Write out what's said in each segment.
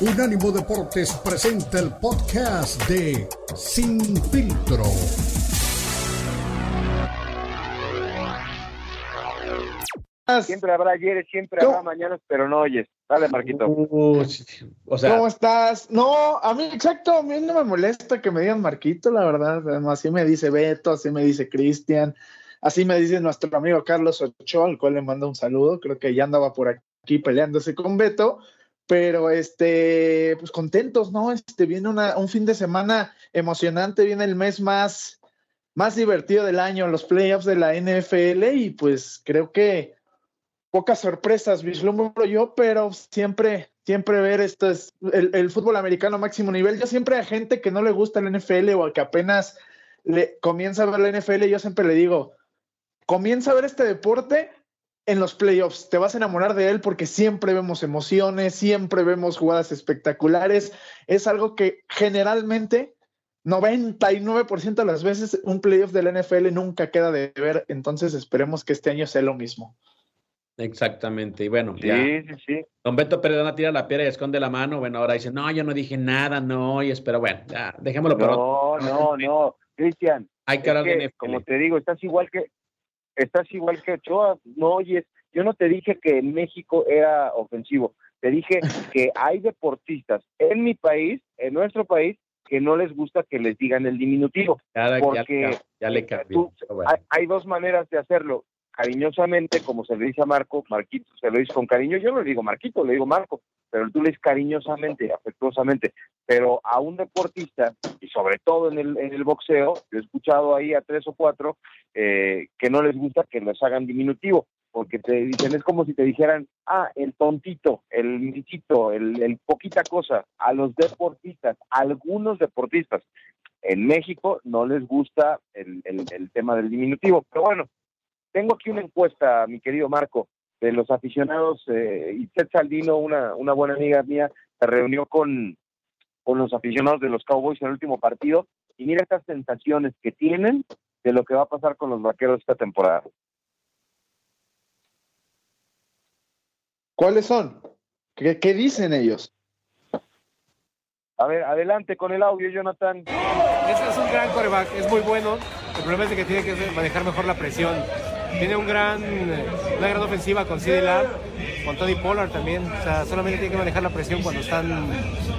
Unánimo Deportes presenta el podcast de Sin Filtro. Siempre habrá ayer, siempre habrá mañana, pero no oyes. Dale, Marquito. Uh, o sea, ¿Cómo estás? No, a mí, exacto, a mí no me molesta que me digan Marquito, la verdad. Así me dice Beto, así me dice Cristian, así me dice nuestro amigo Carlos Ochoa, al cual le mando un saludo. Creo que ya andaba por aquí peleándose con Beto pero este, pues contentos, ¿no? Este viene una, un fin de semana emocionante, viene el mes más, más divertido del año, los playoffs de la NFL, y pues creo que pocas sorpresas vislumbro yo, pero siempre, siempre ver esto es el, el, fútbol americano máximo nivel. Yo siempre a gente que no le gusta el NFL o que apenas le comienza a ver la NFL, yo siempre le digo, comienza a ver este deporte en los playoffs. Te vas a enamorar de él porque siempre vemos emociones, siempre vemos jugadas espectaculares. Es algo que generalmente 99% de las veces un playoff del NFL nunca queda de ver. Entonces esperemos que este año sea lo mismo. Exactamente. Y bueno, ya. Sí, sí, sí. Don Beto Perdona tira la piedra y esconde la mano. Bueno, ahora dice, no, yo no dije nada, no, y espero, bueno, ya, dejémoslo por No, no, no, Cristian. Hay que hablar de Como te digo, estás igual que, estás igual que Ochoa, no oyes, yo no te dije que en México era ofensivo, te dije que hay deportistas en mi país, en nuestro país, que no les gusta que les digan el diminutivo. porque ya, le cambió. hay, dos maneras de hacerlo. Cariñosamente, como se le dice a Marco, Marquito se lo dice con cariño. Yo no le digo Marquito, le digo Marco, pero tú le dices cariñosamente, afectuosamente. Pero a un deportista, y sobre todo en el, en el boxeo, yo he escuchado ahí a tres o cuatro eh, que no les gusta que les hagan diminutivo porque te dicen, es como si te dijeran, ah, el tontito, el michito, el, el poquita cosa, a los deportistas, algunos deportistas. En México no les gusta el, el, tema del diminutivo, pero bueno, tengo aquí una encuesta, mi querido Marco, de los aficionados, eh, y Ted Saldino, una, una buena amiga mía, se reunió con, con los aficionados de los Cowboys en el último partido, y mira estas sensaciones que tienen de lo que va a pasar con los vaqueros esta temporada. ¿Cuáles son? ¿Qué, dicen ellos? A ver, adelante con el audio, Jonathan. Este es un gran coreback, es muy bueno. El problema es que tiene que manejar mejor la presión. Tiene un gran, una gran ofensiva con CD Lamb, con Tony Pollard también. O sea, solamente tiene que manejar la presión cuando están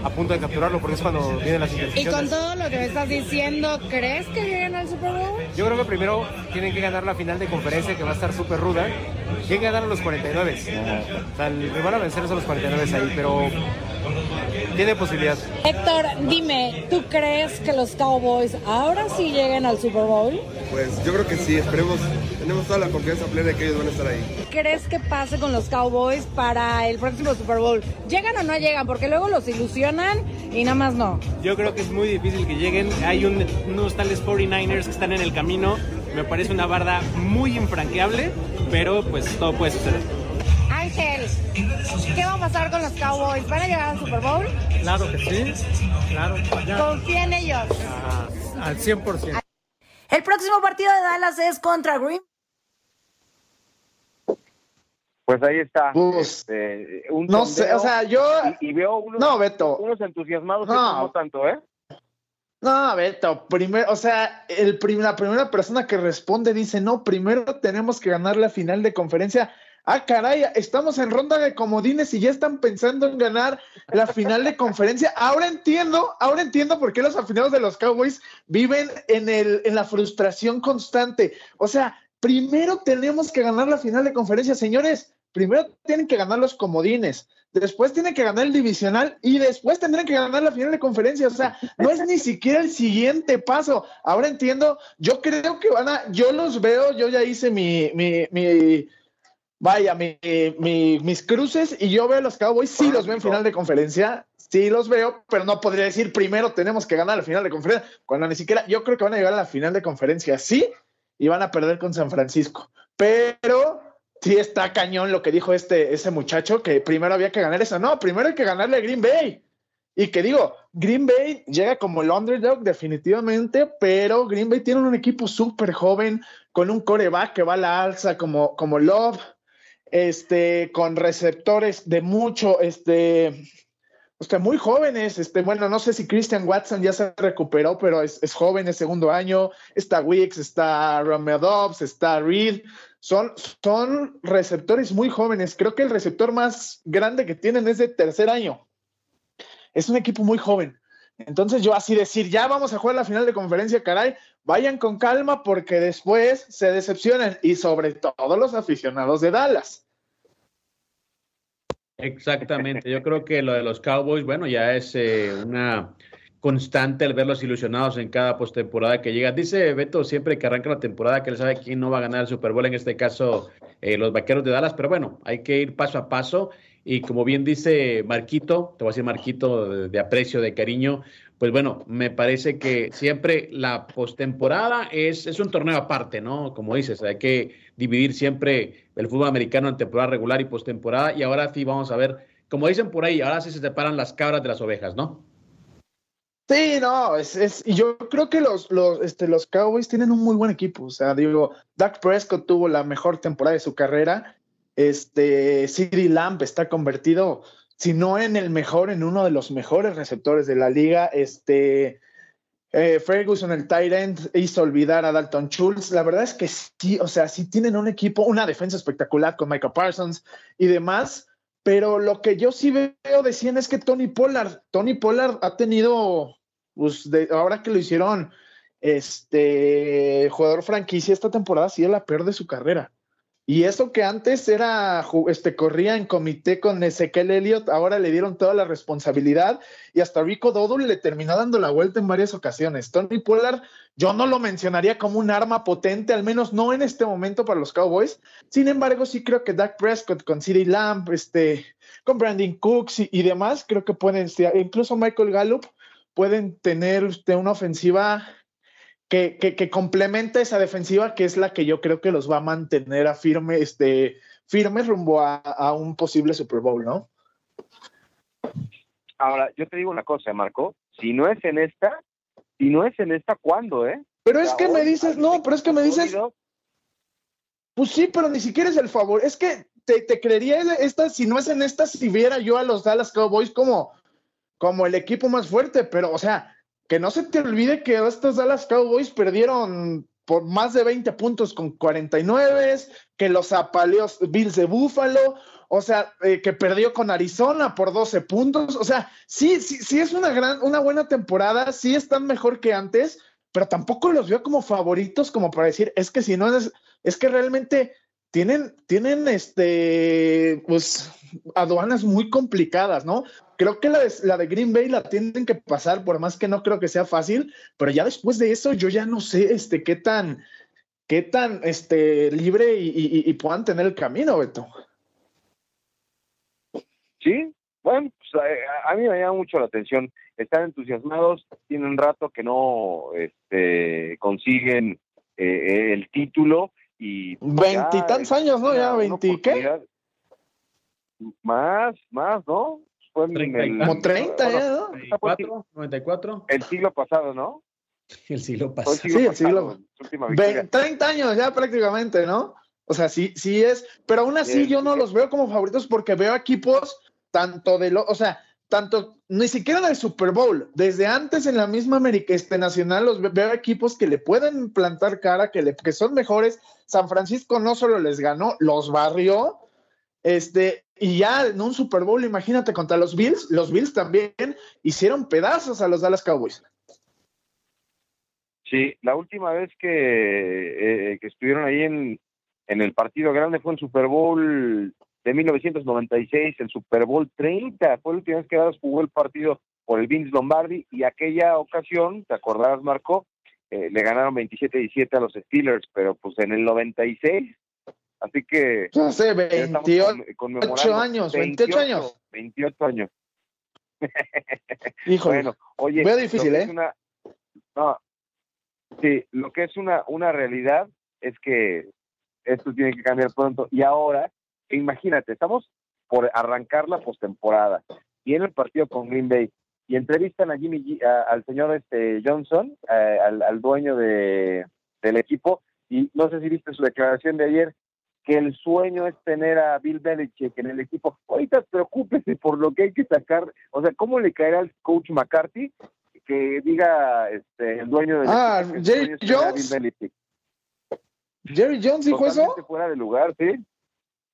a punto de capturarlo, porque es cuando vienen las intercepciones. Y con todo lo que me estás diciendo, ¿crees que lleguen al Super Bowl? Yo creo que primero tienen que ganar la final de conferencia, que va a estar súper ruda. Tienen que ganar a los 49. O sea, el van a vencer a los 49 ahí, pero tiene posibilidad. Héctor, dime, ¿tú crees que los Cowboys ahora sí lleguen al Super Bowl? Pues yo creo que sí, esperemos, tenemos toda la confianza plena de que ellos van a estar ahí. ¿Qué crees que pase con los Cowboys para el próximo Super Bowl? ¿Llegan o no llegan? Porque luego los ilusionan y nada más no. Yo creo que es muy difícil que lleguen. Hay unos tales 49ers que están en el camino. Me parece una barda muy infranqueable, pero pues todo puede suceder. Ángel, ¿qué va a pasar con los Cowboys? ¿Van a llegar al Super Bowl? Claro que sí, claro. Confía en ellos. al 100%. El próximo partido de Dallas es contra Green. Pues ahí está. Este, no sé, o sea, yo. Y, veo unos, no, Beto. unos entusiasmados no. no tanto, ¿eh? No, Beto, primero, o sea, el la primera persona que responde dice, no, primero tenemos que ganar la final de conferencia ah, caray, estamos en ronda de comodines y ya están pensando en ganar la final de conferencia. Ahora entiendo, ahora entiendo por qué los aficionados de los Cowboys viven en, el, en la frustración constante. O sea, primero tenemos que ganar la final de conferencia, señores. Primero tienen que ganar los comodines, después tienen que ganar el divisional y después tendrán que ganar la final de conferencia. O sea, no es ni siquiera el siguiente paso. Ahora entiendo, yo creo que van a, yo los veo, yo ya hice mi, mi, mi vaya, mis cruces y yo veo a los Cowboys, sí los veo en final de conferencia, sí los veo, pero no podría decir primero tenemos que ganar la final de conferencia, cuando ni siquiera yo creo que van a llegar a la final de conferencia, sí, y van a perder con San Francisco, pero sí está cañón lo que dijo este, ese muchacho, que primero había que ganar eso, no, primero hay que ganarle a Green Bay. Y que digo, Green Bay llega como el underdog definitivamente, pero Green Bay tiene un equipo súper joven, con un coreback que va a la alza como, como Love, este, con receptores de mucho, este, sea, muy jóvenes. Este, bueno, no sé si Christian Watson ya se recuperó, pero es, joven, es segundo año. Está Wicks, está Romeo Dobbs, está Reed. Son, son receptores muy jóvenes. Creo que el receptor más grande que tienen es de tercer año. Es un equipo muy joven. Entonces yo así decir, ya vamos a jugar la final de conferencia, caray, vayan con calma porque después se decepcionan y sobre todo los aficionados de Dallas. Exactamente, yo creo que lo de los Cowboys, bueno, ya es eh, una constante el verlos ilusionados en cada postemporada que llega. Dice Beto siempre que arranca la temporada que él sabe quién no va a ganar el Super Bowl, en este caso eh, los Vaqueros de Dallas, pero bueno, hay que ir paso a paso y como bien dice Marquito, te voy a decir Marquito de, aprecio, de cariño, pues bueno, me parece que siempre la postemporada es, es un torneo aparte, ¿no? Como dices, hay que dividir siempre el fútbol americano en temporada regular y postemporada. Y ahora sí vamos a ver, como dicen por ahí, ahora sí se separan las cabras de las ovejas, ¿no? Sí, no, es, es, y yo creo que los, los, este, los Cowboys tienen un muy buen equipo. O sea, digo, Dak Prescott tuvo la mejor temporada de su carrera este, CD Lamp está convertido, si no en el mejor, en uno de los mejores receptores de la liga. Este, eh, Ferguson, el tight end, hizo olvidar a Dalton Schultz. La verdad es que sí, o sea, sí tienen un equipo, una defensa espectacular con Michael Parsons y demás. Pero lo que yo sí veo decían es que Tony Pollard, Tony Pollard ha tenido, pues de, ahora que lo hicieron, este jugador franquicia esta temporada, ha sido la peor de su carrera. Y eso que antes era, este, corría en comité con Ezequiel Elliott, ahora le dieron toda la responsabilidad y hasta Rico Dodul le terminó dando la vuelta en varias ocasiones. Tony Pollard, yo no lo mencionaría como un arma potente, al menos no en este momento para los Cowboys. Sin embargo, sí creo que Dak Prescott con CeeDee Lamb, este, con Brandon Cooks y, demás, creo que pueden, incluso Michael Gallup, pueden tener este, una ofensiva que, que, complementa esa defensiva, que es la que yo creo que los va a mantener a firme, este, firmes rumbo a, un posible Super Bowl, ¿no? Ahora, yo te digo una cosa, Marco, si no es en esta, si no es en esta, ¿cuándo, eh? Pero es que me dices, no, pero es que me dices, pues sí, pero ni siquiera es el favor, es que te, te creería esta, si no es en esta, si viera yo a los Dallas Cowboys como, como el equipo más fuerte, pero, o sea, que no se te olvide que estos Dallas Cowboys perdieron por más de 20 puntos con 49, que los apaleos Bills de Buffalo, o sea, eh, que perdió con Arizona por 12 puntos, o sea, sí, sí, sí es una gran, una buena temporada, sí están mejor que antes, pero tampoco los veo como favoritos como para decir, es que si no es, es que realmente tienen, tienen este, pues, aduanas muy complicadas, ¿no? Creo que la de, la de Green Bay la tienen que pasar, por más que no creo que sea fácil, pero ya después de eso yo ya no sé, este, qué tan, qué tan, este, libre y, puedan tener el camino, Beto. Sí, bueno, pues, eh, a, mí me llama mucho la atención. Están entusiasmados, tienen un rato que no este, consiguen eh, el título y pues, veintitantos años, ¿no? Ya veinti, ¿qué? Más, más, ¿no? Fue en como 30 ya, ¿no? 94, 94. El siglo pasado, ¿no? El siglo pasado. sí, el siglo. 30 años ya prácticamente, ¿no? O sea, sí, sí es, pero aún así yo no los veo como favoritos porque veo equipos tanto de lo, o sea, tanto, ni siquiera del Super Bowl, desde antes en la misma América este, Nacional, los veo equipos que le pueden plantar cara, que, le, que son mejores. San Francisco no solo les ganó, los barrió. Este, y ya en un Super Bowl, imagínate, contra los Bills, los Bills también hicieron pedazos a los Dallas Cowboys. Sí, la última vez que, eh, que estuvieron ahí en, en el partido grande fue en Super Bowl de 1996, el Super Bowl 30, fue la última vez que Dallas jugó el partido por el Vince Lombardi y aquella ocasión, ¿te acordás, Marco? Eh, le ganaron 27-17 a los Steelers, pero pues en el 96, así que... No sé, 28 años, 28, años. 28 años. Hijo, bueno, oye, veo difícil, ¿eh? Una, no, sí, lo que es una, una realidad es que esto tiene que cambiar pronto y ahora imagínate, estamos por arrancar la postemporada, viene el partido con Green Bay y entrevistan a Jimmy al señor este Johnson, al, dueño de, del equipo, y no sé si viste su declaración de ayer, que el sueño es tener a Bill Belichick en el equipo. Ahorita preocúpese por lo que hay que sacar. O sea, ¿cómo le caerá al coach McCarthy que diga este, el dueño del ah, equipo? Jerry Jones. Jerry Jones dijo eso. fuera de lugar, sí.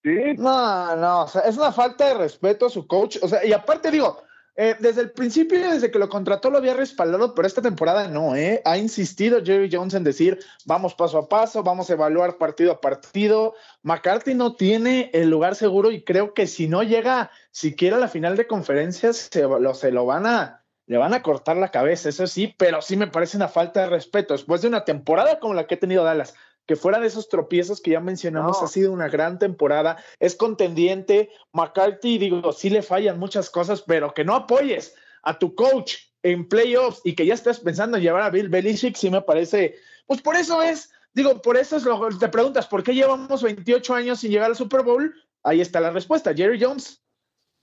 Sí. No, no, o sea, es una falta de respeto a su coach. O sea, y aparte digo, eh, desde el principio, desde que lo contrató, lo había respaldado, pero esta temporada no, ¿eh? Ha insistido Jerry Jones en decir, vamos paso a paso, vamos a evaluar partido a partido. McCarthy no tiene el lugar seguro y creo que si no llega siquiera a la final de conferencias, se lo, se lo van a, le van a cortar la cabeza, eso sí, pero sí me parece una falta de respeto. Después de una temporada como la que ha tenido Dallas, que fuera de esos tropiezos que ya mencionamos, ha sido una gran temporada, es contendiente. McCarthy, digo, sí le fallan muchas cosas, pero que no apoyes a tu coach en playoffs y que ya estés pensando en llevar a Bill Belichick, sí me parece, pues por eso es, digo, por eso es lo te preguntas, ¿por qué llevamos 28 años sin llegar al Super Bowl? Ahí está la respuesta, Jerry Jones.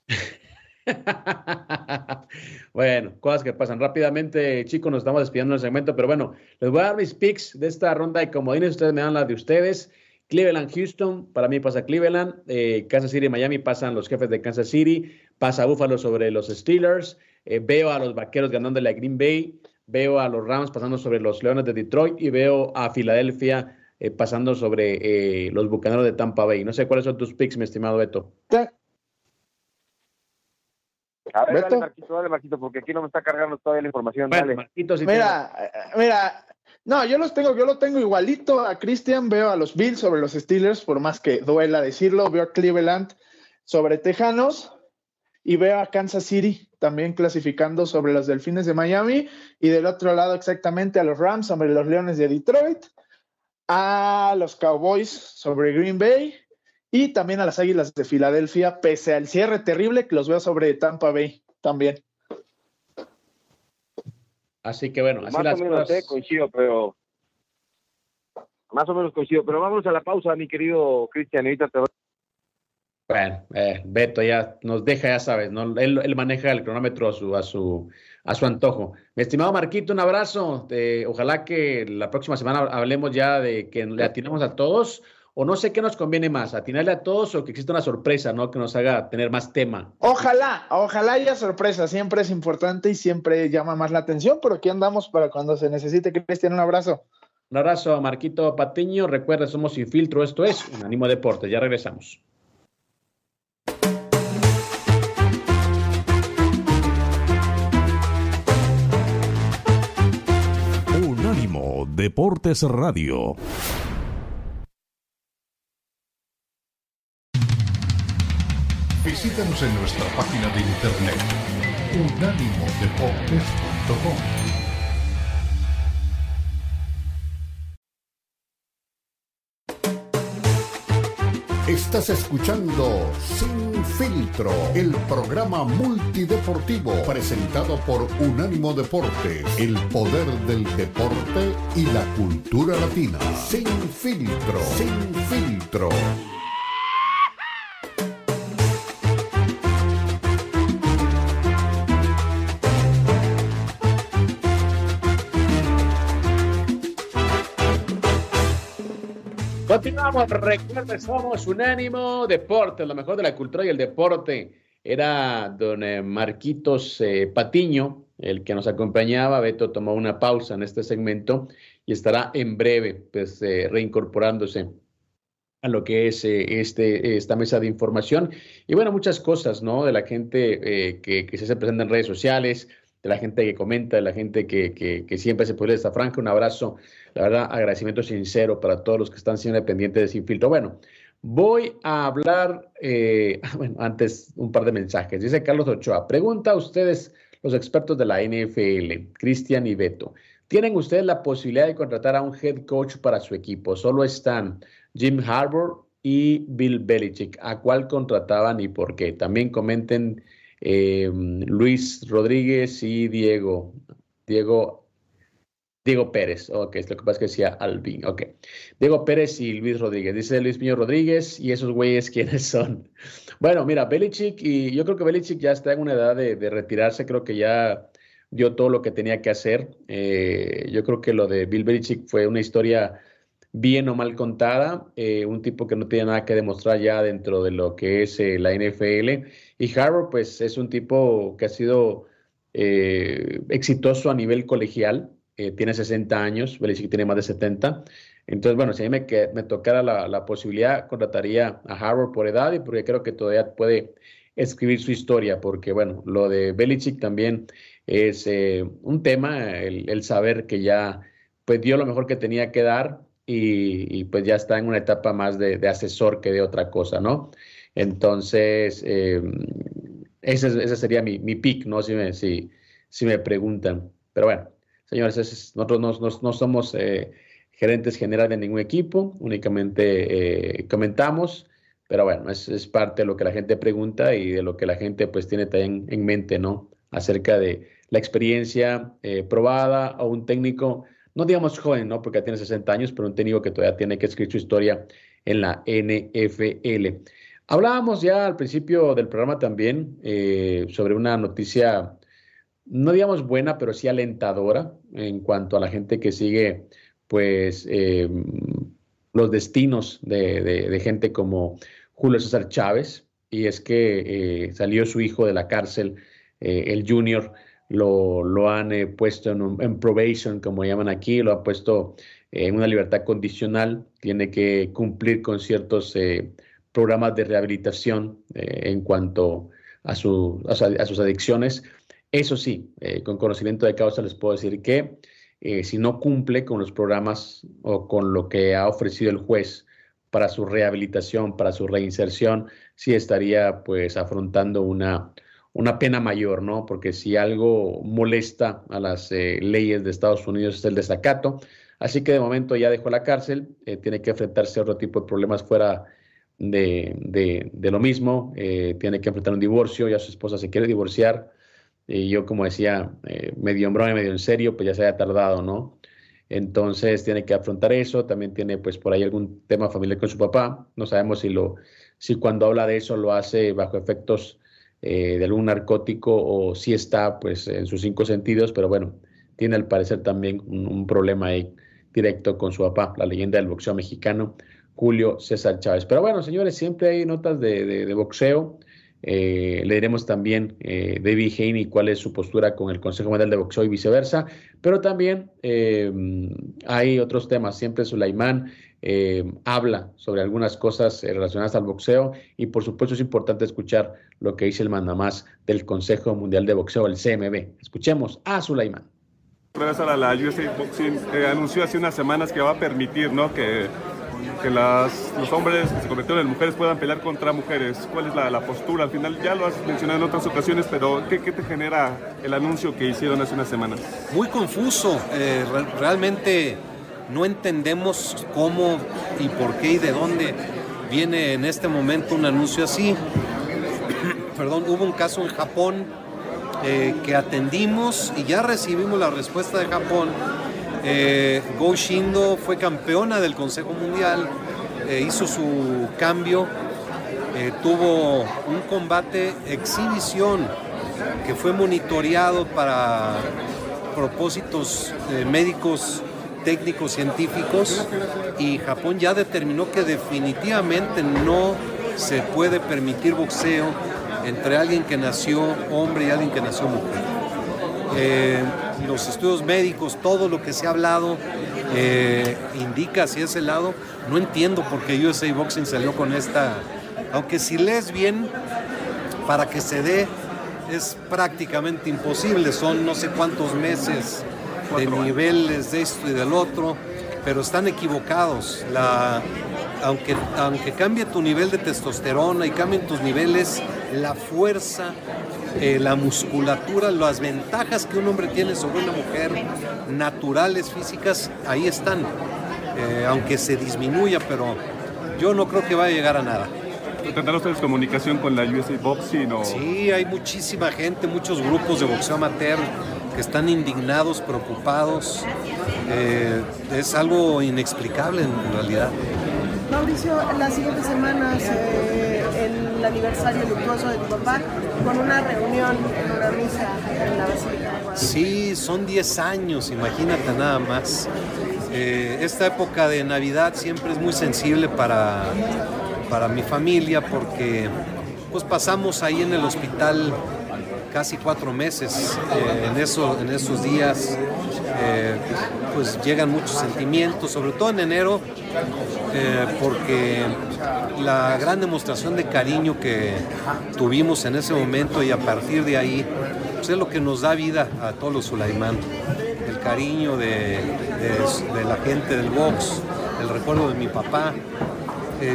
bueno, cosas que pasan rápidamente, chicos, nos estamos despidiendo del segmento, pero bueno, les voy a dar mis picks de esta ronda de comodines, ustedes me dan las de ustedes. Cleveland, Houston, para mí pasa Cleveland, eh, Kansas City, Miami pasan los jefes de Kansas City, pasa Buffalo sobre los Steelers, eh, veo a los Vaqueros ganándole a Green Bay, veo a los Rams pasando sobre los Leones de Detroit y veo a Filadelfia eh, pasando sobre los Bucaneros de Tampa Bay. No sé cuáles son tus picks, mi estimado Beto. A ver, dale, Marquito, dale, Marquito, porque aquí no me está cargando toda la información. dale. Marquito, mira, eh, mira, no, yo los tengo, yo lo tengo igualito a Christian, veo a los Bills sobre los Steelers, por más que duela decirlo, veo a Cleveland sobre Tejanos y veo a Kansas City también clasificando sobre los Delfines de Miami y del otro lado exactamente a los Rams sobre los Leones de Detroit, a los Cowboys sobre Green Bay y también a las Águilas de Filadelfia, pese al cierre terrible que los veo sobre Tampa Bay también. Así que bueno, así más las o menos cosas... coincido, pero más o menos coincido, pero vamos a la pausa, mi querido Cristian, ahorita te Bueno, eh, Beto ya nos deja, ya sabes, ¿no? Él, maneja el cronómetro a su, a su, a su antojo. Mi estimado Marquito, un abrazo. ojalá que la próxima semana hablemos ya de que le atinamos a todos o no sé qué nos conviene más, atinarle a todos o que exista una sorpresa, ¿no? Que nos haga tener más tema. Ojalá, ojalá haya sorpresa, siempre es importante y siempre llama más la atención, pero aquí andamos para cuando se necesite. Cristian, un abrazo. Un abrazo a Marquito Patiño. Recuerda, somos Sin Filtro, esto es un Ánimo Deporte. Ya regresamos. Unánimo Deportes Radio. Visítanos en nuestra página de internet unánimodeportes.com. Estás escuchando Sin Filtro, el programa multideportivo presentado por Unánimo Deportes, el poder del deporte y la cultura latina. Sin Filtro, Sin Filtro. Continuamos, recuerden, somos Unánimo Deporte, lo mejor de la cultura y el deporte. Era don eh, Marquitos eh, Patiño, el que nos acompañaba. Beto tomó una pausa en este segmento y estará en breve, pues, eh, reincorporándose a lo que es este, esta mesa de información. Y bueno, muchas cosas, ¿no? De la gente que, que se presenta en redes sociales, de la gente que comenta, de la gente que, que, siempre se puede esta franja. Un abrazo, la verdad, agradecimiento sincero para todos los que están siendo dependientes de Sin Filtro. Bueno, voy a hablar, eh, bueno, antes un par de mensajes. Dice Carlos Ochoa, pregunta a ustedes, los expertos de la NFL, Cristian y Beto, ¿tienen ustedes la posibilidad de contratar a un head coach para su equipo? Solo están Jim Harbour y Bill Belichick. ¿A cuál contrataban y por qué? También comenten eh, Luis Rodríguez y Diego. Diego, Diego Pérez. Ok, lo que pasa es que decía Alvin. Ok. Diego Pérez y Luis Rodríguez. Dice Luis Piño Rodríguez y esos güeyes, ¿quiénes son? Bueno, mira, Belichick, y yo creo que Belichick ya está en una edad de, retirarse. Creo que ya dio todo lo que tenía que hacer. Eh, yo creo que lo de Bill Belichick fue una historia bien o mal contada, eh, un tipo que no tiene nada que demostrar ya dentro de lo que es eh, la NFL. Y Harvard, pues es un tipo que ha sido eh, exitoso a nivel colegial, tiene 60 años, Belichick tiene más de 70. Entonces, bueno, si a mí me, me tocara la, la, posibilidad, contrataría a Harvard por edad y porque creo que todavía puede escribir su historia, porque bueno, lo de Belichick también es un tema, el, el saber que ya pues dio lo mejor que tenía que dar, y, pues ya está en una etapa más de, asesor que de otra cosa, ¿no? Entonces, eh, ese, sería mi, mi pick, ¿no? Si me, si, me preguntan. Pero bueno, señores, nosotros no, no, somos eh, gerentes generales de ningún equipo, únicamente eh, comentamos, pero bueno, es, es, parte de lo que la gente pregunta y de lo que la gente pues tiene también en mente, ¿no? Acerca de la experiencia probada o un técnico no digamos joven, ¿no? Porque tiene 60 años, pero un técnico que todavía tiene que escribir su historia en la NFL. Hablábamos ya al principio del programa también eh, sobre una noticia, no digamos buena, pero sí alentadora en cuanto a la gente que sigue, pues, eh, los destinos de, gente como Julio César Chávez, y es que eh, salió su hijo de la cárcel, el junior, lo, han eh, puesto en, probation, como llaman aquí, lo han puesto en una libertad condicional, tiene que cumplir con ciertos eh, programas de rehabilitación eh, en cuanto a, su, a, sus adicciones. Eso sí, con conocimiento de causa les puedo decir que si no cumple con los programas o con lo que ha ofrecido el juez para su rehabilitación, para su reinserción, sí estaría pues afrontando una, una pena mayor, ¿no? Porque si algo molesta a las eh, leyes de Estados Unidos es el desacato. Así que de momento ya dejó la cárcel, eh, tiene que enfrentarse a otro tipo de problemas fuera de, lo mismo, eh, tiene que enfrentar un divorcio, ya su esposa se quiere divorciar. Y yo, como decía, medio en broma medio en serio, pues ya se haya tardado, ¿no? Entonces tiene que afrontar eso, también tiene pues por ahí algún tema familiar con su papá, no sabemos si, lo, si cuando habla de eso lo hace bajo efectos eh, de algún narcótico o si está pues en sus cinco sentidos, pero bueno, tiene al parecer también un, problema directo con su papá, la leyenda del boxeo mexicano, Julio César Chávez. Pero bueno, señores, siempre hay notas de, boxeo. Eh, le diremos también eh, David Haney cuál es su postura con el Consejo Mundial de Boxeo y viceversa. Pero también eh, hay otros temas. Siempre Sulaimán eh, habla sobre algunas cosas eh, relacionadas al boxeo y por supuesto es importante escuchar lo que dice el mandamás del Consejo Mundial de Boxeo, el CMB. Escuchemos a Sulaimán. La, la USA Boxing eh, anunció hace unas semanas que va a permitir ¿no? que, que las, los hombres que se convirtieron en mujeres puedan pelear contra mujeres. ¿Cuál es la, postura? Al final ya lo has mencionado en otras ocasiones, pero ¿qué, ¿qué, te genera el anuncio que hicieron hace unas semanas? Muy confuso. realmente no entendemos cómo y por qué y de dónde viene en este momento un anuncio así. Perdón, hubo un caso en Japón eh, que atendimos y ya recibimos la respuesta de Japón. Eh, Go Shindo fue campeona del Consejo Mundial, eh, hizo su cambio, tuvo un combate exhibición que fue monitoreado para propósitos médicos técnicos científicos y Japón ya determinó que definitivamente no se puede permitir boxeo entre alguien que nació hombre y alguien que nació mujer. Eh, los estudios médicos, todo lo que se ha hablado eh, indica hacia ese lado. No entiendo por qué USA Boxing salió con esta, aunque si lees bien, para que se dé es prácticamente imposible, son no sé cuántos meses de niveles de esto y del otro, pero están equivocados. La, aunque, aunque cambie tu nivel de testosterona y cambien tus niveles, la fuerza, eh, la musculatura, las ventajas que un hombre tiene sobre una mujer, naturales, físicas, ahí están. Eh, aunque se disminuya, pero yo no creo que vaya a llegar a nada. ¿Tendrán ustedes comunicación con la USA Boxing? O... Sí, hay muchísima gente, muchos grupos de boxeo amateur que están indignados, preocupados. Eh, es algo inexplicable en realidad. Mauricio, en las siguientes semanas eh, el aniversario luctuoso de tu papá con una reunión en una misa en la Basílica Sí, son 10 años, imagínate nada más. Eh, esta época de Navidad siempre es muy sensible para, para mi familia porque pues pasamos ahí en el hospital casi cuatro meses. Eh, en, en esos días eh, pues llegan muchos sentimientos, sobre todo en enero, eh, porque la gran demostración de cariño que tuvimos en ese momento y a partir de ahí pues es lo que nos da vida a todos los Sulaimán. El cariño de, la gente del box, el recuerdo de mi papá.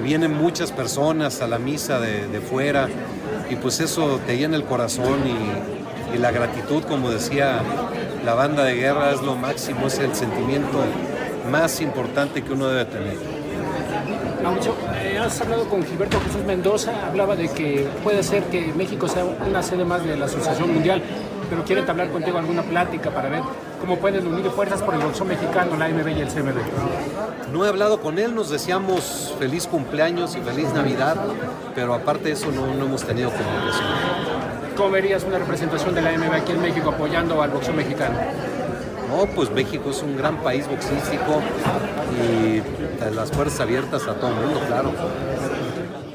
vienen muchas personas a la misa de, de fuera, y pues eso te llena el corazón y, la gratitud, como decía la banda de guerra, es lo máximo, es el sentimiento más importante que uno debe tener. Eh, has hablado con Gilberto Jesús Mendoza, hablaba de que puede ser que México sea una sede más de la Asociación Mundial, pero quiere hablar contigo alguna plática para ver cómo pueden unir fuerzas por el boxeo mexicano, la AMB y el CMB. No he hablado con él, nos deseamos feliz cumpleaños y feliz Navidad, pero aparte de eso no, hemos tenido comunicación. ¿Cómo verías una representación de la AMB aquí en México apoyando al boxeo mexicano? No, pues México es un gran país boxístico y las puertas abiertas a todo el mundo, claro.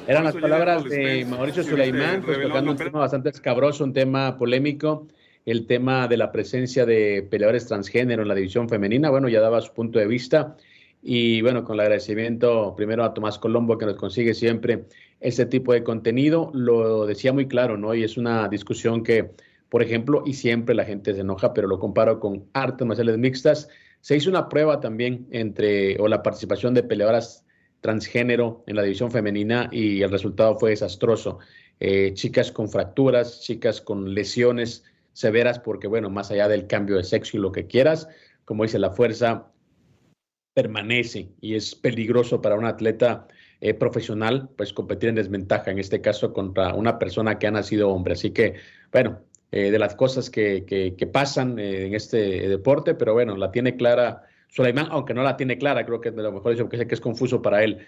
Eran las palabras de Mauricio Sulaimán, pues tocando un tema bastante escabroso, un tema polémico el tema de la presencia de peleadores transgénero en la división femenina. Bueno, ya daba su punto de vista. Y bueno, con el agradecimiento primero a Tomás Colombo que nos consigue siempre ese tipo de contenido. Lo decía muy claro, ¿no? Y es una discusión que, por ejemplo, y siempre la gente se enoja, pero lo comparo con artes marciales mixtas. Se hizo una prueba también entre, o la participación de peleadoras transgénero en la división femenina y el resultado fue desastroso. Eh, chicas con fracturas, chicas con lesiones severas porque, bueno, más allá del cambio de sexo y lo que quieras, como dice la fuerza, permanece y es peligroso para un atleta eh, profesional, pues competir en desventaja, en este caso contra una persona que ha nacido hombre. Así que, bueno, eh, de las cosas que, que, pasan eh, en este deporte, pero bueno, la tiene clara Sulaimán, aunque no la tiene clara, creo que es de lo mejor dicho, que que es confuso para él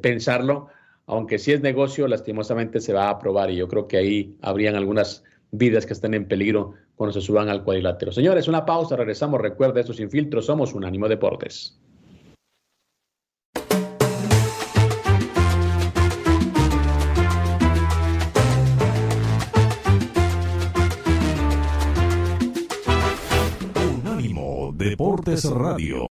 pensarlo, aunque si es negocio, lastimosamente se va a aprobar y yo creo que ahí habrían algunas vidas que estén en peligro cuando se suban al cuadrilátero. Señores, una pausa, regresamos. Recuerda, estos sin filtro somos Unánimo Deportes. Unánimo Deportes Radio.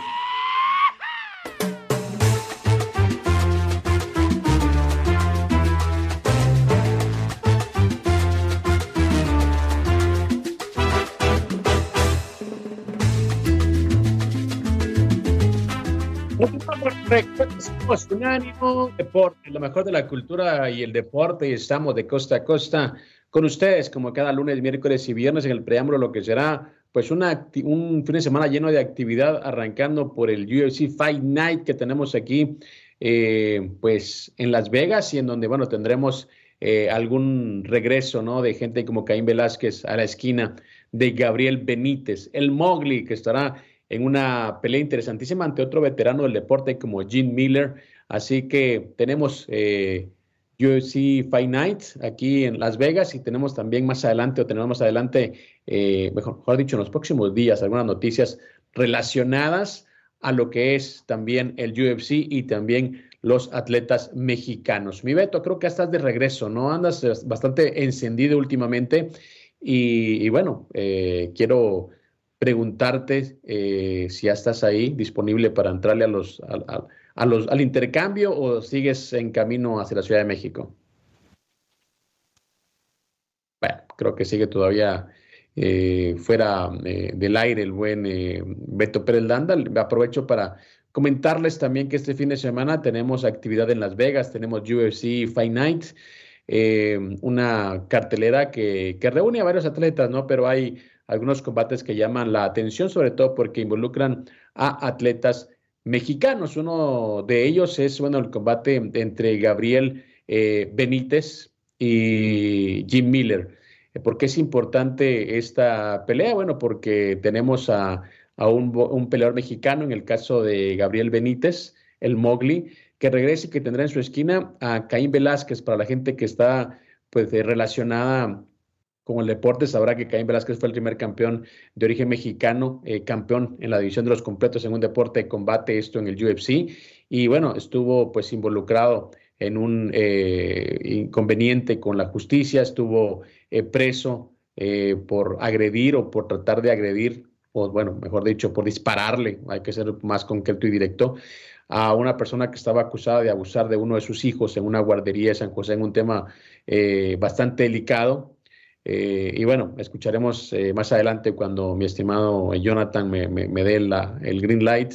Somos Unánimo Deporte, lo mejor de la cultura y el deporte, y estamos de costa a costa con ustedes, como cada lunes, miércoles y viernes, en el preámbulo, lo que será pues una, un fin de semana lleno de actividad, arrancando por el UFC Fight Night que tenemos aquí, eh, pues en Las Vegas, y en donde, bueno, tendremos eh, algún regreso, ¿no? De gente como Caín Velázquez a la esquina de Gabriel Benítez, el Mowgli, que estará en una pelea interesantísima ante otro veterano del deporte como Gene Miller. Así que tenemos eh, UFC Fight Night aquí en Las Vegas y tenemos también más adelante, o tenemos más adelante, eh, mejor, mejor dicho, en los próximos días, algunas noticias relacionadas a lo que es también el UFC y también los atletas mexicanos. Mi Beto, creo que estás de regreso, ¿no? Andas bastante encendido últimamente y, bueno, eh, quiero preguntarte eh, si ya estás ahí disponible para entrarle a los, a, los, al intercambio o sigues en camino hacia la Ciudad de México. Bueno, creo que sigue todavía eh, fuera eh, del aire el buen Beto Pérez Landa. Aprovecho para comentarles también que este fin de semana tenemos actividad en Las Vegas, tenemos UFC Fight Night, una cartelera que, que reúne a varios atletas, ¿no? Pero hay algunos combates que llaman la atención, sobre todo porque involucran a atletas mexicanos. Uno de ellos es, bueno, el combate entre Gabriel eh, Benítez y Jim Miller. ¿Por qué es importante esta pelea? Bueno, porque tenemos a, un, un, peleador mexicano, en el caso de Gabriel Benítez, el Mowgli, que regrese y que tendrá en su esquina a Caín Velázquez, para la gente que está pues, relacionada con el deporte, sabrá que Caín Velázquez fue el primer campeón de origen mexicano, eh, campeón en la división de los completos en un deporte de combate, esto en el UFC, y bueno, estuvo pues involucrado en un eh, inconveniente con la justicia, estuvo eh, preso eh, por agredir o por tratar de agredir, o bueno, mejor dicho, por dispararle, hay que ser más concreto y directo, a una persona que estaba acusada de abusar de uno de sus hijos en una guardería de San José, en un tema bastante delicado. Y bueno, escucharemos más adelante cuando mi estimado Jonathan me, dé la, el green light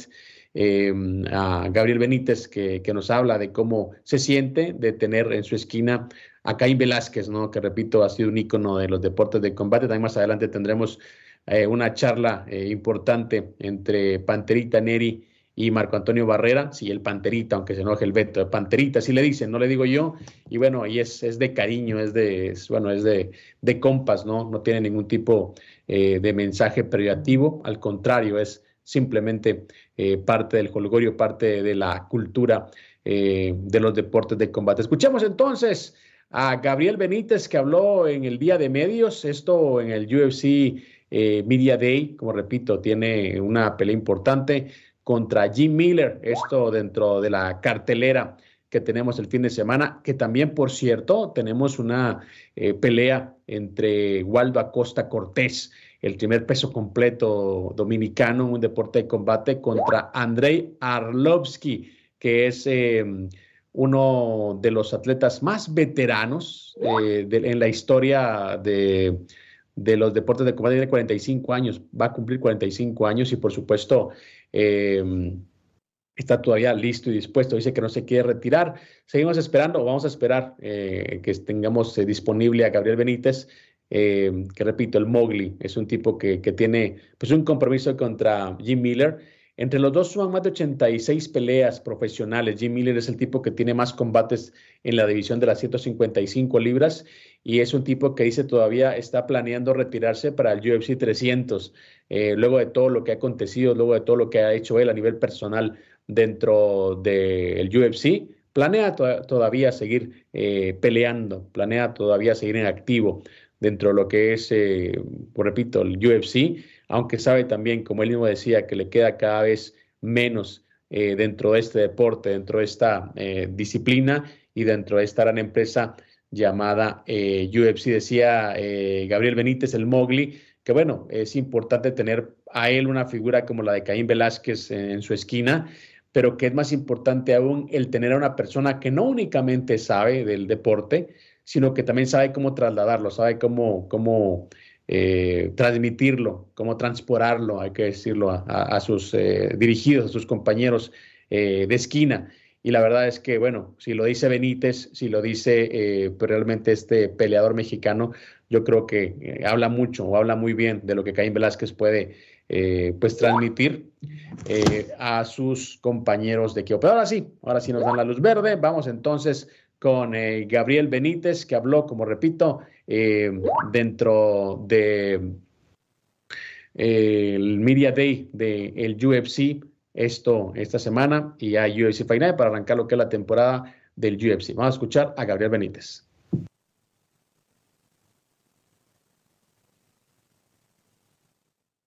eh, a Gabriel Benítez, que, nos habla de cómo se siente de tener en su esquina a Caín Velázquez, ¿no? que repito, ha sido un ícono de los deportes de combate. También más adelante tendremos eh, una charla eh, importante entre Panterita Neri y Marco Antonio Barrera, sí, el Panterita, aunque se enoje el veto, Panterita, sí le dicen, no le digo yo, y bueno, y es, es de cariño, es de, bueno, es de, de compas, ¿no? No tiene ningún tipo de mensaje privativo, al contrario, es simplemente eh, parte del holgorio, parte de la cultura eh, de los deportes de combate. Escuchemos entonces a Gabriel Benítez que habló en el día de medios, esto en el UFC eh, Media Day, como repito, tiene una pelea importante contra Jim Miller, esto dentro de la cartelera que tenemos el fin de semana, que también, por cierto, tenemos una pelea entre Waldo Acosta Cortés el primer peso completo dominicano en un deporte de combate contra Andrei Arlovsky, que es em, uno de los atletas más veteranos eh, en la historia de, los deportes de combate. Tiene 45 años, va a cumplir 45 años y por supuesto em, está todavía listo y dispuesto. Dice que no se quiere retirar. Seguimos esperando, vamos a esperar eh, que tengamos eh, disponible a Gabriel Benítez eh, que repito, el Mowgli es un tipo que, tiene pues, un compromiso contra Jim Miller. Entre los dos suman más de 86 peleas profesionales. Jim Miller es el tipo que tiene más combates en la división de las 155 libras y es un tipo que dice todavía está planeando retirarse para el UFC 300, eh, luego de todo lo que ha acontecido, luego de todo lo que ha hecho él a nivel personal dentro del UFC. Planea todavía seguir eh, peleando, planea todavía seguir en activo dentro de lo que es, eh, repito, el UFC, aunque sabe también, como él mismo decía, que le queda cada vez menos eh, dentro de este deporte, dentro de esta eh, disciplina y dentro de esta gran empresa llamada UFC. Decía Gabriel Benítez, el Mowgli, que bueno, es importante tener a él una figura como la de Caín Velázquez en su esquina, pero que es más importante aún el tener a una persona que no únicamente sabe del deporte, sino que también sabe cómo trasladarlo, sabe cómo, cómo eh, transmitirlo, cómo transportarlo, hay que decirlo, a, sus eh, dirigidos, a sus compañeros eh, de esquina. Y la verdad es que, bueno, si lo dice Benítez, si lo dice pues realmente este peleador mexicano, yo creo que habla mucho o habla muy bien de lo que Caín Velázquez puede pues transmitir a sus compañeros de equipo. Pero ahora sí, ahora sí nos dan la luz verde. Vamos entonces con Gabriel Benítez, que habló, como repito, eh, dentro de eh, el Media Day del UFC, esto esta semana, y hay UFC Final para arrancar lo que es la temporada del UFC. Vamos a escuchar a Gabriel Benítez.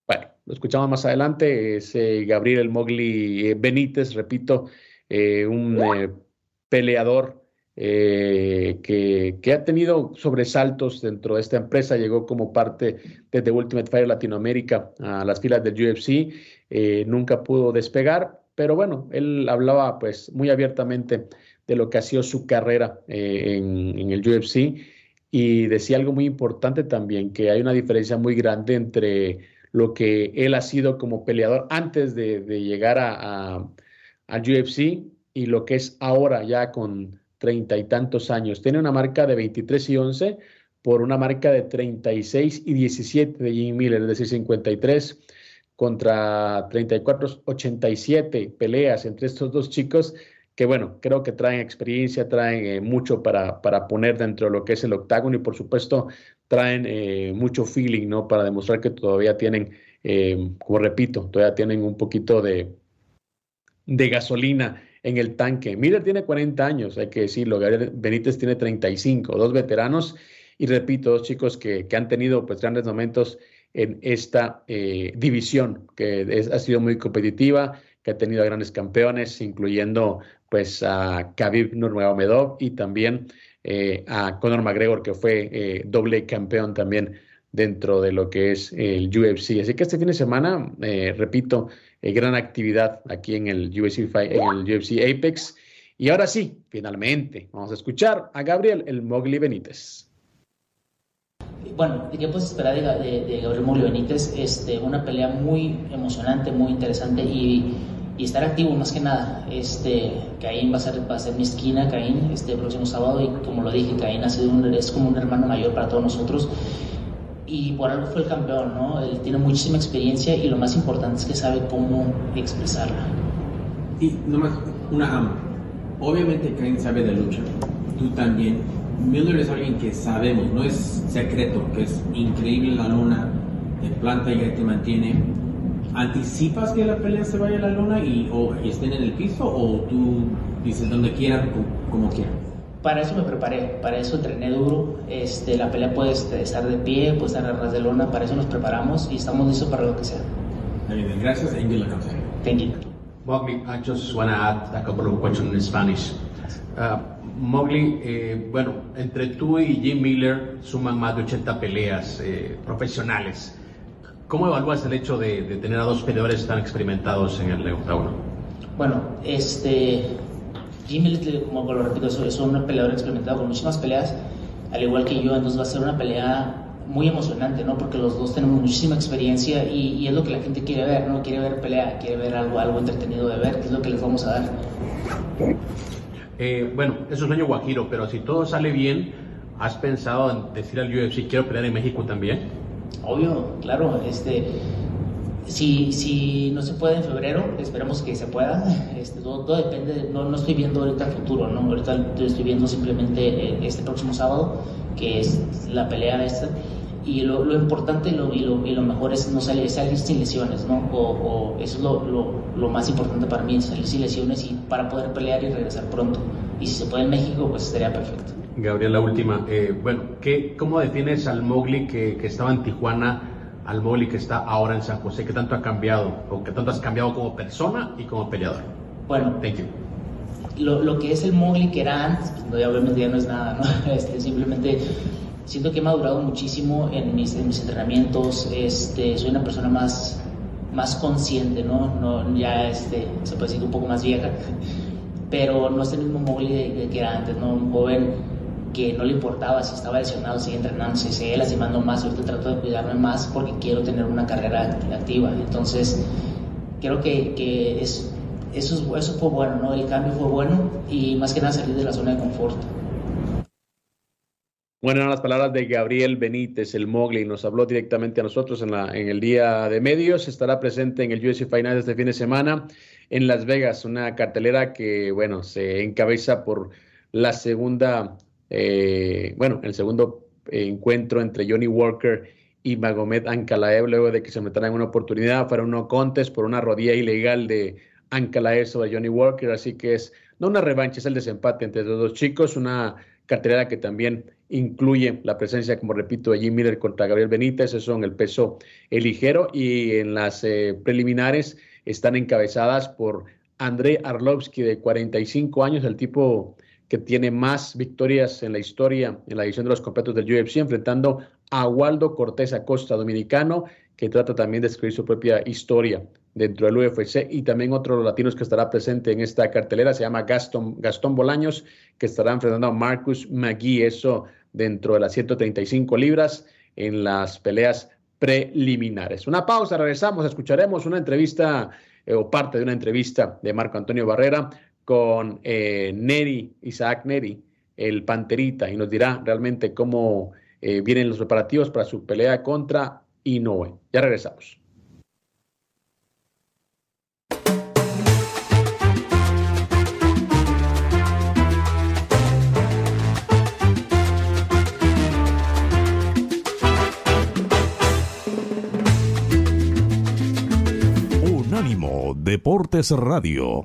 Bueno, lo escuchamos más adelante, es Gabriel El Mogli Benítez, repito, un peleador eh, que, ha tenido sobresaltos dentro de esta empresa, llegó como parte de Ultimate Fire Latinoamérica a las filas del UFC, eh, nunca pudo despegar, pero bueno, él hablaba pues muy abiertamente de lo que ha sido su carrera eh, en, el UFC y decía algo muy importante también, que hay una diferencia muy grande entre lo que él ha sido como peleador antes de, llegar a, a, UFC y lo que es ahora ya con treinta y tantos años. Tiene una marca de 23 y 11 por una marca de 36 y 17 de Jim Miller, es decir, 53 contra 34, 87 peleas entre estos dos chicos que bueno, creo que traen experiencia, traen eh, mucho para, para poner dentro de lo que es el octágono y por supuesto traen eh, mucho feeling, ¿no? Para demostrar que todavía tienen, eh, como repito, todavía tienen un poquito de, de gasolina en el tanque. Miller tiene 40 años, hay que decirlo, Gabriel Benítez tiene 35, dos veteranos y repito, dos chicos que, que han tenido pues grandes momentos en esta división que ha sido muy competitiva, que ha tenido grandes campeones, incluyendo pues a Khabib Nurmagomedov y también eh, a Conor McGregor, que fue eh, doble campeón también dentro de lo que es el UFC. Así que este fin de semana, eh, gran actividad aquí en el, UFC, en el UFC Apex. Y ahora sí, finalmente, vamos a escuchar a Gabriel el Mogli Benítez. Bueno, ¿qué puedes esperar de, de, Gabriel Mogli Benítez? Este, una pelea muy emocionante, muy interesante y y estar activo más que nada. Este, Caín va a ser, va a ser mi esquina, Caín, este próximo sábado, y como lo dije, Caín ha sido un, es como un hermano mayor para todos nosotros. Y por algo fue el campeón, ¿no? Él tiene muchísima experiencia y lo más importante es que sabe cómo expresarla. Y nomás una ama. Obviamente Caín sabe de lucha, tú también. Miller es alguien que sabemos, no es secreto, que es increíble la luna, te planta y te mantiene ¿Anticipas que la pelea se vaya a la luna y o estén en el piso o tú dices donde quieran, como quieran? Para eso me preparé, para eso entrené duro. Este, la pelea puede este, estar de pie, puede estar a ras de lona, para eso nos preparamos y estamos listos para lo que sea. Gracias and good luck Thank you. Mowgli, I just want to add a couple of questions in Spanish. Uh, Mowgli, eh, bueno, entre tú y Jim Miller suman más de 80 peleas eh, profesionales. ¿Cómo evalúas el hecho de, tener a dos peleadores tan experimentados en el octágono? Bueno, este, Jimmy, como lo repito, es un peleador experimentado con muchísimas peleas, al igual que yo, entonces va a ser una pelea muy emocionante, ¿no? Porque los dos tenemos muchísima experiencia y, es lo que la gente quiere ver, ¿no? Quiere ver pelea, quiere ver algo, algo entretenido de ver, que es lo que les vamos a dar. Eh, bueno, eso es un año guajiro, pero si todo sale bien, ¿has pensado en decir al UFC, quiero pelear en México también? Obvio, claro, este, si, si no se puede en febrero, esperemos que se pueda. Este, todo, depende, no, no, estoy viendo ahorita el futuro, ¿no? ahorita estoy viendo simplemente eh, este próximo sábado, que es la pelea esta. Y lo, lo importante y lo, y, lo, y lo, mejor es no salir, salir sin lesiones, ¿no? O, eso es lo, más importante para mí, salir sin lesiones y para poder pelear y regresar pronto. Y si se puede en México, pues sería perfecto. Gabriel, la última. Eh, bueno, ¿qué, ¿cómo defines al Mowgli que, que, estaba en Tijuana, al Mowgli que está ahora en San José? ¿Qué tanto ha cambiado? ¿O qué tanto has cambiado como persona y como peleador? Bueno, Thank you. Lo, lo que es el Mowgli que era antes, pues obviamente ya no es nada, ¿no? Este, simplemente siento que he madurado muchísimo en mis, en mis entrenamientos. Este, soy una persona más, más consciente, ¿no? no ya este, se puede decir un poco más vieja, pero no es el mismo Mowgli que era antes, ¿no? Un joven que no le importaba si estaba lesionado, sigue entrenando, si seguía lastimando más, ahorita trato de cuidarme más porque quiero tener una carrera activa. Entonces, creo que, que es, eso, eso fue bueno, ¿no? El cambio fue bueno y más que nada salir de la zona de confort. Bueno, eran las palabras de Gabriel Benítez, el Mogli, nos habló directamente a nosotros en, la, en el día de medios. Estará presente en el UFC Final este fin de semana en Las Vegas, una cartelera que, bueno, se encabeza por la segunda eh, bueno, el segundo encuentro entre Johnny Walker y Magomed Ankalaev, luego de que se metieran en una oportunidad, fueron no contes por una rodilla ilegal de Ankalaev sobre Johnny Walker, así que es no una revancha, es el desempate entre los dos chicos, una cartelera que también incluye la presencia, como repito, de Jim Miller contra Gabriel Benítez, eso en el peso ligero, y en las eh, preliminares están encabezadas por Andrei Arlovsky, de 45 años, el tipo que tiene más victorias en la historia en la edición de los completos del UFC, enfrentando a Waldo Cortés Acosta, dominicano, que trata también de escribir su propia historia dentro del UFC, y también otro de los latinos que estará presente en esta cartelera, se llama Gastón, Gastón Bolaños, que estará enfrentando a Marcus McGee, eso dentro de las 135 libras en las peleas preliminares. Una pausa, regresamos, escucharemos una entrevista eh, o parte de una entrevista de Marco Antonio Barrera con eh, Neri, Isaac Neri, el panterita, y nos dirá realmente cómo eh, vienen los preparativos para su pelea contra Inoue. Ya regresamos. Deportes Radio.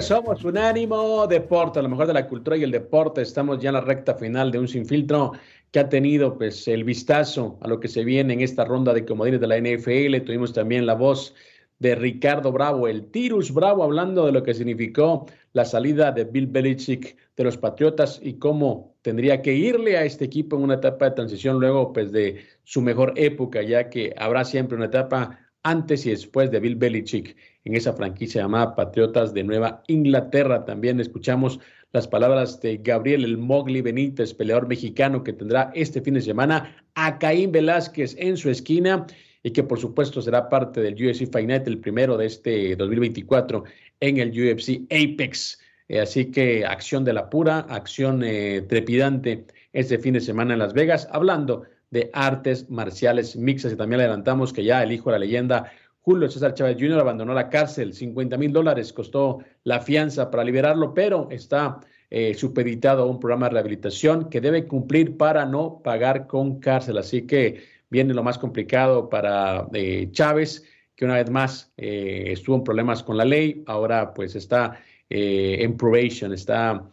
Somos Unánimo Deporte, lo mejor de la cultura y el deporte. Estamos ya en la recta final de un sinfiltro que ha tenido pues el vistazo a lo que se viene en esta ronda de comodines de la NFL. Tuvimos también la voz de Ricardo Bravo, el Tirus Bravo, hablando de lo que significó la salida de Bill Belichick de los Patriotas y cómo tendría que irle a este equipo en una etapa de transición luego pues de su mejor época, ya que habrá siempre una etapa antes y después de Bill Belichick en esa franquicia llamada Patriotas de Nueva Inglaterra. También escuchamos las palabras de Gabriel El Mogli Benítez, peleador mexicano que tendrá este fin de semana a Caín Velázquez en su esquina y que por supuesto será parte del UFC Fight Night, el primero de este 2024 en el UFC Apex. Eh, así que acción de la pura, acción eh, trepidante este fin de semana en Las Vegas, hablando de artes marciales mixtas y también adelantamos que ya el hijo de la leyenda Julio César Chávez Jr. abandonó la cárcel, 50 mil dólares costó la fianza para liberarlo, pero está eh, supeditado a un programa de rehabilitación que debe cumplir para no pagar con cárcel. Así que viene lo más complicado para eh, Chávez, que una vez más eh, estuvo en problemas con la ley, ahora pues está en probation, está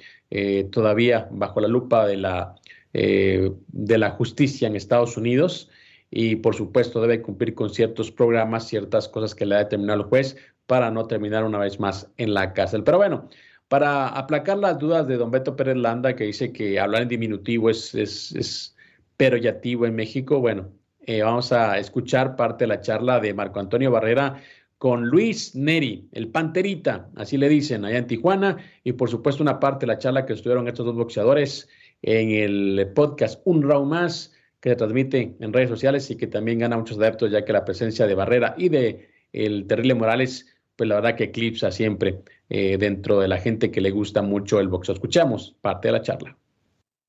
todavía bajo la lupa de la, de la justicia en Estados Unidos y por supuesto debe cumplir con ciertos programas, ciertas cosas que le ha determinado el juez para no terminar una vez más en la cárcel. Pero bueno, para aplacar las dudas de don Beto Pérez Landa, que dice que hablar en diminutivo es, es, es peroyativo en México, bueno, eh, vamos a escuchar parte de la charla de Marco Antonio Barrera con Luis Neri, el Panterita, así le dicen, allá en Tijuana, y por supuesto una parte de la charla que estuvieron estos dos boxeadores en el podcast Un Round Más que se transmite en redes sociales y que también gana muchos adeptos, ya que la presencia de Barrera y de el Terrible Morales, pues la verdad que eclipsa siempre eh, dentro de la gente que le gusta mucho el boxeo. Escuchamos parte de la charla.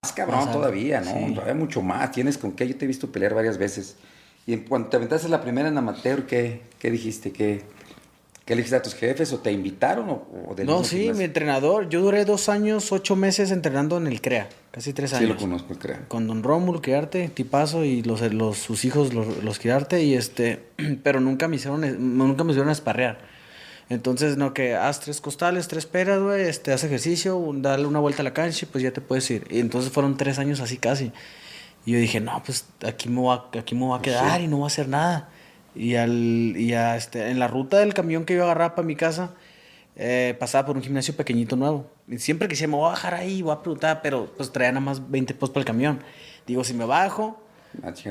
Más cabrón todavía, ¿no? Todavía mucho más. Tienes con qué yo te he visto pelear varias veces. Y cuando te aventaste la primera en amateur, ¿qué, qué dijiste? ¿Qué, ¿Qué le dijiste a tus jefes o te invitaron? O, no, sí, mi entrenador. Yo duré dos años, ocho meses entrenando en el CREA, casi tres años. Sí, lo conozco, el CREA. Con don Rómulo Quirarte, tipazo, y los, los, sus hijos, los, los Quirarte, y este, pero nunca me hicieron, nunca me hicieron esparrear. Entonces, no, que haz tres costales, tres peras, güey, este, haz ejercicio, dale una vuelta a la cancha y pues ya te puedes ir. Y entonces fueron tres años así casi. Y yo dije, no, pues aquí me voy a, aquí me voy a quedar y no voy a hacer nada. Y, al, y este, en la ruta del camión que yo agarraba para mi casa, eh, pasaba por un gimnasio pequeñito nuevo. Y siempre que me voy a bajar ahí, voy a preguntar, pero pues traía nada más 20 pesos para el camión. Digo, si me bajo.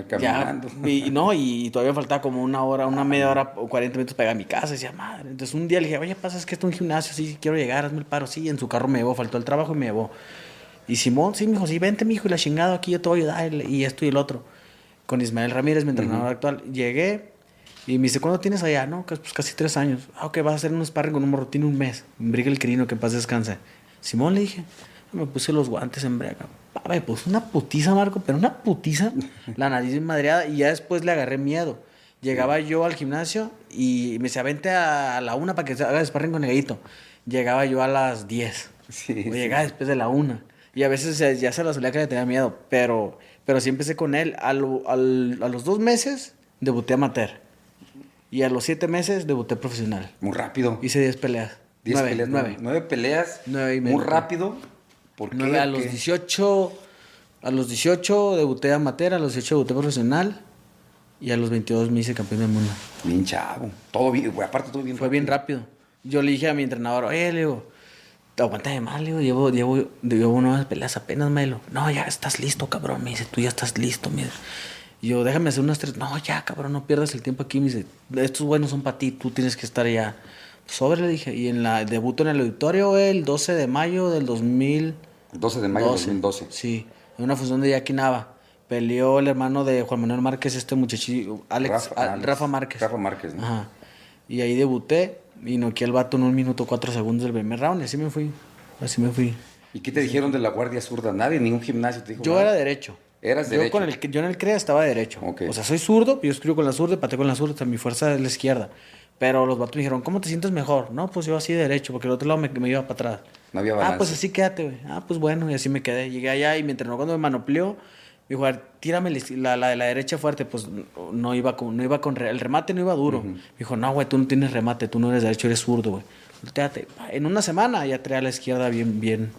caminando. y, no, y todavía faltaba como una hora, una media hora o 40 minutos para llegar a mi casa. Y decía, madre. Entonces un día le dije, oye, pasa, es que esto es un gimnasio, sí, quiero llegar, hazme el paro. Sí, en su carro me llevó, faltó el trabajo y me llevó. Y Simón, sí, me dijo, sí, vente, mi hijo, y la chingada aquí, yo te voy a ayudar, y esto y el otro. Con Ismael Ramírez, mi entrenador actual. Llegué, y me dice, ¿cuándo tienes allá? No, pues casi tres años. Ah, ok, vas a hacer un sparring con un morro, tiene un mes. Briga el querino, que paz descanse. Simón le dije, me puse los guantes en brega. Me puse una putiza, Marco, pero una putiza. la nariz madreada y ya después le agarré miedo. Llegaba yo al gimnasio y me decía, vente a la una para que haga sparring con el Llegaba yo a las diez. Sí, Llegaba después de la una. Y a veces ya se la solía que le tenía miedo, pero, pero sí empecé con él. a los dos meses debuté amateur. Y a los siete meses debuté profesional. Muy rápido. Hice diez peleas. Diez nueve, peleas. Nueve. nueve peleas. Nueve y Muy rápido. ¿Por qué? a los 18. A los 18 debuté amateur, a los 18 debuté profesional. Y a los 22 me hice campeón del mundo. Bien chavo. Todo bien, güey. Aparte, todo bien Fue bien rápido. Yo le dije a mi entrenador, oye, le digo, aguántame más, le digo, llevo, llevo, llevo nuevas peleas apenas, Melo. No, ya estás listo, cabrón. Me dice, tú ya estás listo, mira. Y yo, déjame hacer unas tres. No, ya, cabrón, no pierdas el tiempo aquí. Me dice, estos buenos son para ti, tú tienes que estar ya. Sobre, le dije. Y en la debutó en el auditorio el 12 de mayo del 2000. 12 de mayo del 2012. Sí, en una función de Jackie Nava. Peleó el hermano de Juan Manuel Márquez, este muchachito, Alex, Rafa, ah, Alex. Rafa Márquez. Rafa Márquez, ¿no? Ajá. Y ahí debuté y noqué al vato en un minuto cuatro segundos del primer round y así me fui. Así me fui. ¿Y qué te dijeron de la guardia zurda? Nadie, ningún gimnasio te dijo Yo nada? era derecho. Eras yo derecho. Con el, yo en el CREA estaba derecho. O sea, soy zurdo, yo escribo con la zurda, pateo con la zurda, mi fuerza es la izquierda. Pero los vatos me dijeron, ¿cómo te sientes mejor? No, pues yo así derecho, porque el otro lado me, me iba para atrás. No había Ah, balance. pues así quédate, güey. Ah, pues bueno, y así me quedé. Llegué allá y me entrenó cuando me manopleó. Me dijo, a ver, tírame la, la de la derecha fuerte. Pues no, iba con, no iba con re- el remate no iba duro. Me dijo, no, güey, tú no tienes remate, tú no eres derecho, eres zurdo, güey. En una semana ya traía la izquierda bien, bien,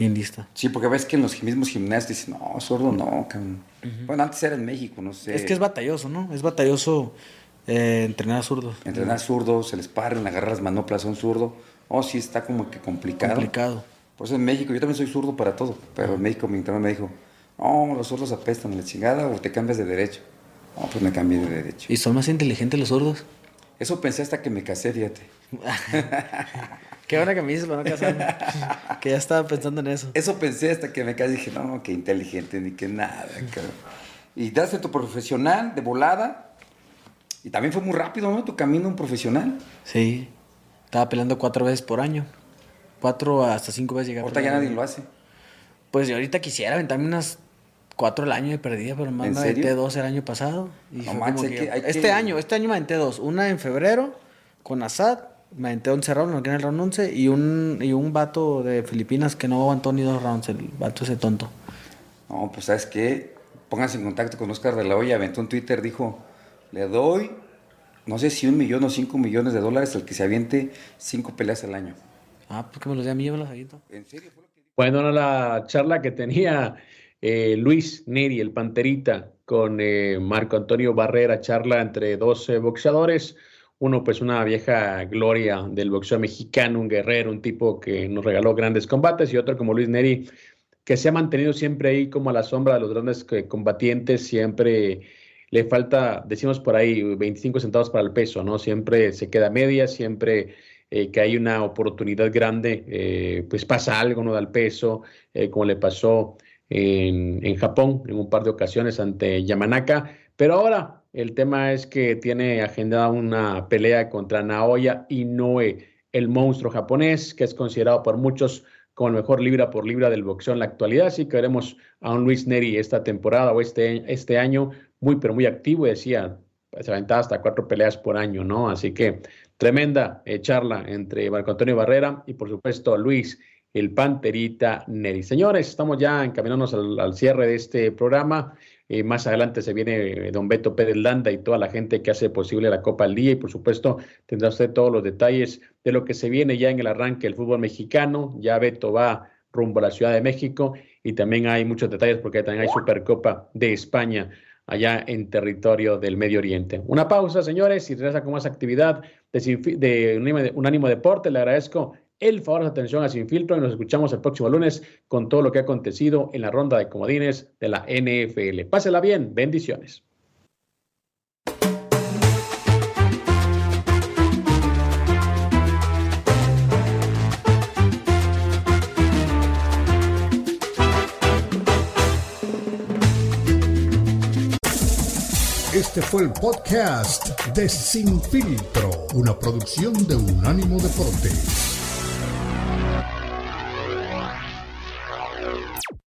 bien lista. Sí, porque ves que en los mismos gimnasios dicen, no, zurdo no, cabrón. Bueno, antes era en México, no sé. Es que es batalloso, ¿no? Es batalloso eh, entrenar a zurdos. Entrenar zurdos, se les paran, agarrar las manoplas a un zurdo. Oh, sí, está como que complicado. Complicado. Por eso en México, yo también soy zurdo para todo, pero en México mi entrenador me dijo, no, los zurdos apestan, la chingada, o te cambias de derecho. No, pues me cambié de derecho. ¿Y son más inteligentes los zurdos? Eso pensé hasta que me casé, fíjate. Qué buena que me dices para no casarme. que ya estaba pensando en eso. Eso pensé hasta que me casé y dije, no, qué inteligente, ni qué nada, cabrón. Y daste tu profesional de volada. Y también fue muy rápido, ¿no? Tu camino un profesional. Sí. Estaba peleando cuatro veces por año. Cuatro hasta cinco veces llegué a Ahorita ya nadie lo hace. Pues yo ahorita quisiera aventarme unas cuatro al año de perdida, pero más ¿En me aventé dos el año pasado. Y No manches, que- que- este que- año, este año me aventé dos. Una en febrero con Assad, me aventé 11 rounds, no en el round 11, y un, y un vato de Filipinas que no aguantó ni dos rounds, el vato ese tonto. No, pues sabes qué, pónganse en contacto con Oscar de la Hoya, aventó un Twitter, dijo, le doy, no sé si un millón o cinco millones de dólares al que se aviente cinco peleas al año. Ah, pues que me los dé a mí, llévalos ahí. ¿no? ¿En serio? Bueno, la charla que tenía eh, Luis Neri, el Panterita, con eh, Marco Antonio Barrera, charla entre dos eh, boxeadores. Uno, pues una vieja gloria del boxeo mexicano, un guerrero, un tipo que nos regaló grandes combates, y otro como Luis Neri, que se ha mantenido siempre ahí como a la sombra de los grandes eh, combatientes, siempre le falta, decimos por ahí, 25 centavos para el peso, ¿no? Siempre se queda media, siempre eh, que hay una oportunidad grande, eh, pues pasa algo, no da el peso, como le pasó en, en Japón en un par de ocasiones ante Yamanaka. Pero ahora el tema es que tiene agendada una pelea contra Naoya Inoue, el monstruo japonés, que es considerado por muchos como el mejor libra por libra del boxeo en la actualidad. Así que veremos a un Luis Neri esta temporada o este, este año muy, pero muy activo. Y decía, se aventaba hasta cuatro peleas por año, ¿no? Así que tremenda eh, charla entre Marco Antonio Barrera y, por supuesto, Luis, el Panterita Neri. Señores, estamos ya encaminándonos al cierre de este programa. Eh, más adelante se viene eh, don Beto Pérez Landa y toda la gente que hace posible la Copa al Día y por supuesto tendrá usted todos los detalles de lo que se viene ya en el arranque del fútbol mexicano. Ya Beto va rumbo a la Ciudad de México y también hay muchos detalles porque también hay Supercopa de España allá en territorio del Medio Oriente. Una pausa, señores, y regresa con más actividad de, de Unánimo- Unánimo Deporte. Le agradezco el favor de su atención a Sin Filtro y nos escuchamos el próximo lunes con todo lo que ha acontecido en la ronda de comodines de la NFL. Pásela bien, bendiciones. Este fue el podcast de Sin Filtro, una producción de Unánimo Deportes.